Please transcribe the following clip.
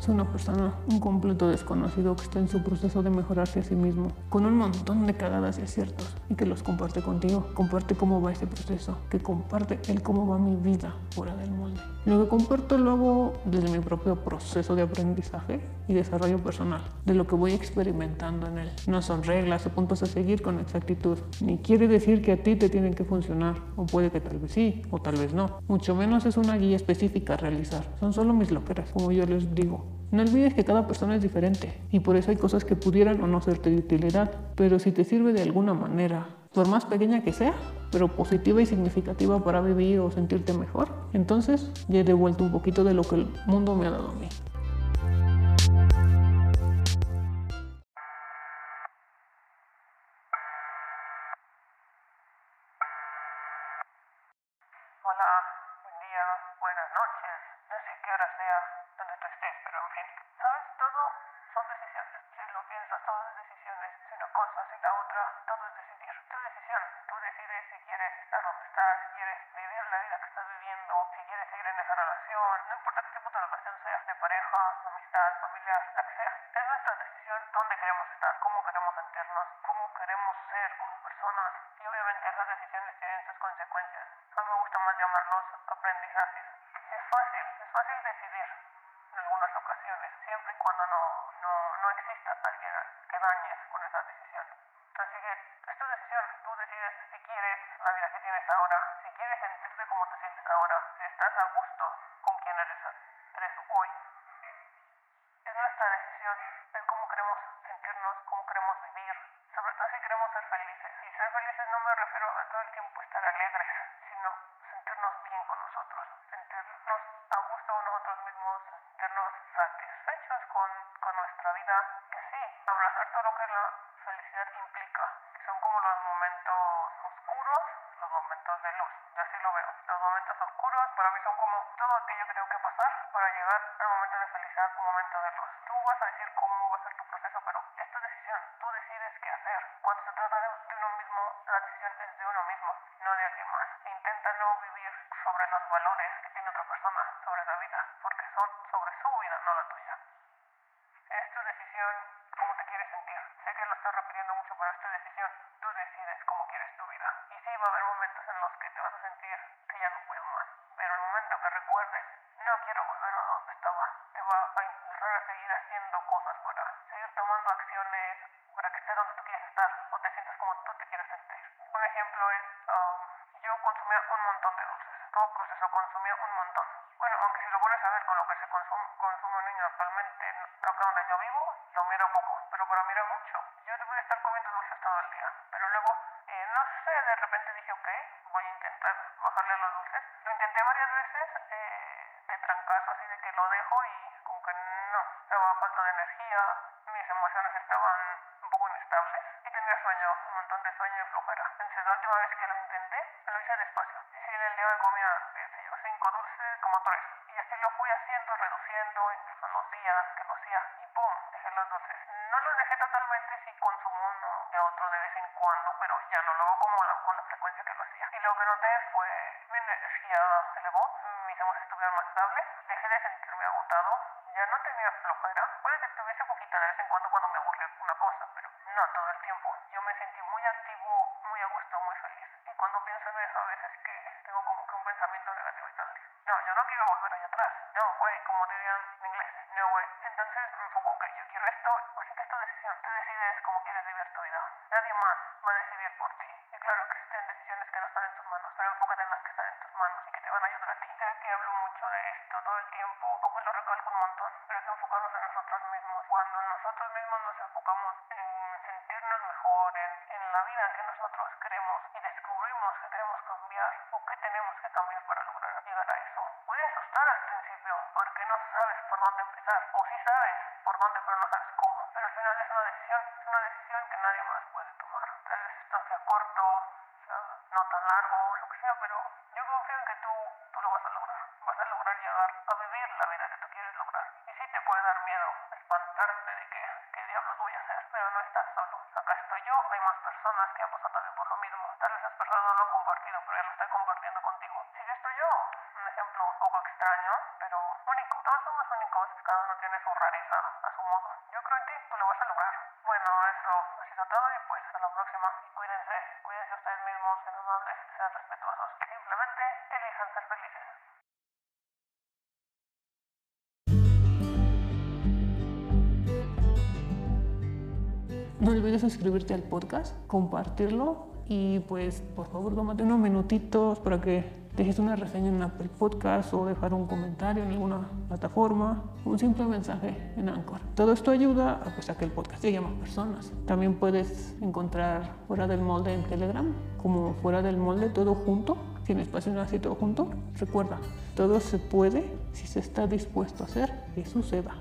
Es una persona, un completo desconocido que está en su proceso de mejorarse a sí mismo, con un montón de cagadas y aciertos, y que los comparte contigo. Comparte cómo va ese proceso, que comparte el cómo va mi vida fuera del molde. Lo que comparto lo hago desde mi propio proceso de aprendizaje y desarrollo personal, de lo que voy experimentando en él. No son reglas o puntos a seguir con exactitud, ni quiere decir que a ti te tienen que funcionar, o puede que tal vez sí, o tal vez no. Mucho menos es una guía específica a realizar, son solo mis loqueras, como yo les digo. No olvides que cada persona es diferente y por eso hay cosas que pudieran o no serte de utilidad, pero si te sirve de alguna manera, por más pequeña que sea, pero positiva y significativa para vivir o sentirte mejor, entonces ya he devuelto un poquito de lo que el mundo me ha dado a mí. Hola, buen día, buenas noches. No sé qué hora sea ¿Sabes? Todo son decisiones. Si lo piensas, todo es decisiones. Si una cosa, si la otra, todo es decidir. Tu decisión. Tú decides si quieres estar donde estás, si quieres vivir la vida que estás viviendo, si quieres seguir en esa relación. No importa qué tipo de relación sea, de pareja, amistad, familiar, la que sea. Es nuestra decisión dónde queremos estar, cómo queremos sentirnos, cómo queremos ser como personas. Y obviamente esas decisiones tienen sus consecuencias. A mí me gusta más llamarlos aprendizajes. Es fácil, es fácil decidir exista alguien que dañes con esa decisión. Así que es tu decisión, tú decides si quieres la vida que tienes ahora, si quieres sentirte como te sientes ahora, si estás a gusto con quien eres, eres hoy. Es nuestra decisión el cómo queremos sentirnos, cómo queremos vivir, sobre todo si queremos ser felices. Y ser felices no me refiero a todo el tiempo estar alegres, sino sentirnos bien con nosotros, sentirnos a gusto con nosotros mismos, sentirnos satisfechos Y sí, abrazar todo lo que la felicidad implica, que son como los momentos oscuros, los momentos de luz. Yo así lo veo. Los momentos oscuros para mí son como todo aquello que tengo que pasar para llegar al momento de felicidad, un momento de luz. Tú vas a decir cómo va a ser tu proceso, pero es tu decisión. Tú decides qué hacer. Cuando se trata de, de uno mismo, la decisión es de uno mismo, no de alguien más. Intenta no vivir sobre los valores que tiene otra persona, sobre la vida, porque son sobre su vida, no la tuya. Decisión te quieres sentir. Sé que lo estoy repitiendo mucho, pero es tu decisión. Tú decides cómo quieres tu vida. Y sí, va a haber momentos en los que te vas a sentir que ya no puedo más. Pero el momento que recuerdes, no quiero volver a donde estaba, te va a impulsar a seguir haciendo cosas para seguir tomando acciones para que estés donde tú quieres estar o te sientas como tú te quieres sentir. Un ejemplo es, um, yo consumía un montón de dulces. Todo proceso consumía un montón. Bueno, aunque si lo pones a ver con lo que se consume, consume un niño actualmente, acá donde yo vivo, lo mira poco, pero para era mucho. Yo debería estar comiendo dulces todo el día, pero luego, eh, no sé, de repente dije, ok, voy a intentar bajarle los dulces. Lo intenté varias veces, eh, de trancazo, así de que lo dejo y como que no, estaba falta de energía, mis emociones estaban un poco inestables y tenía sueño, un montón de sueño y flojera. Entonces la última vez que lo intenté, lo hice despacio. Y si en el día me comía, qué sé yo, cinco dulces, como tres. Y así lo fui haciendo, reduciendo, incluso en los días que lo hacía y ¡pum! No los dejé totalmente, sí consumo uno de otro de vez en cuando, pero ya no lo hago como la, con la frecuencia que lo hacía. Y lo que noté fue mi energía se elevó, mis emociones estuvieron más estables, dejé de sentirme agotado, ya no tenía flojera. Puede que tuviese poquita de vez en cuando cuando me aburría una cosa, pero no todo el tiempo. Yo me sentí muy activo, en inglés. No, güey. Entonces me enfoco, ok, yo quiero esto, así que es tu decisión. Tú decides cómo quieres vivir tu vida. Nadie más va a decidir por ti. Y claro, existen decisiones que no están en tus manos, pero enfócate en las que están en tus manos y que te van a ayudar a ti. Sé que hablo mucho de esto todo el tiempo, como lo recalco un montón, pero que enfocarnos en nosotros mismos. Cuando nosotros mismos nos enfocamos en sentirnos mejor, en, en la vida que nosotros queremos y descubrimos que queremos cambiar o que tenemos que cambiar para lograr llegar a eso. Puede asustar al principio porque no sabes por dónde empezar, o sí sabes por dónde, pero no sabes cómo. Pero al final es una decisión, es una decisión que nadie más puede tomar. Tal vez esto sea corto, sea no tan largo, lo que sea, pero yo confío en que tú, tú lo vas a lograr. Vas a lograr llegar a vivir la vida que tú quieres lograr. Y sí te puede dar miedo, espantarte de que, qué diablos voy a hacer, pero no estás solo. Acá estoy yo, hay más personas que han pasado también por lo mismo. Tal vez esas personas no lo han compartido, pero ya lo estoy compartiendo contigo. Si estoy yo, un ejemplo, poco extraño, pero único. Todos somos únicos, cada uno tiene su rareza a su modo. Yo creo en ti, tú lo vas a lograr. Bueno, eso ha sido todo y pues hasta la próxima. Y cuídense, cuídense ustedes mismos, sean amables, sean respetuosos. Simplemente elijan ser felices. No olvides suscribirte al podcast, compartirlo y pues por favor tómate unos minutitos para que dejes una reseña en Apple Podcast o dejar un comentario en alguna plataforma, un simple mensaje en Anchor. Todo esto ayuda a, pues, a que el podcast llegue a más personas. También puedes encontrar fuera del molde en Telegram, como fuera del molde todo junto, sin espacio así todo junto. Recuerda, todo se puede si se está dispuesto a hacer que suceda.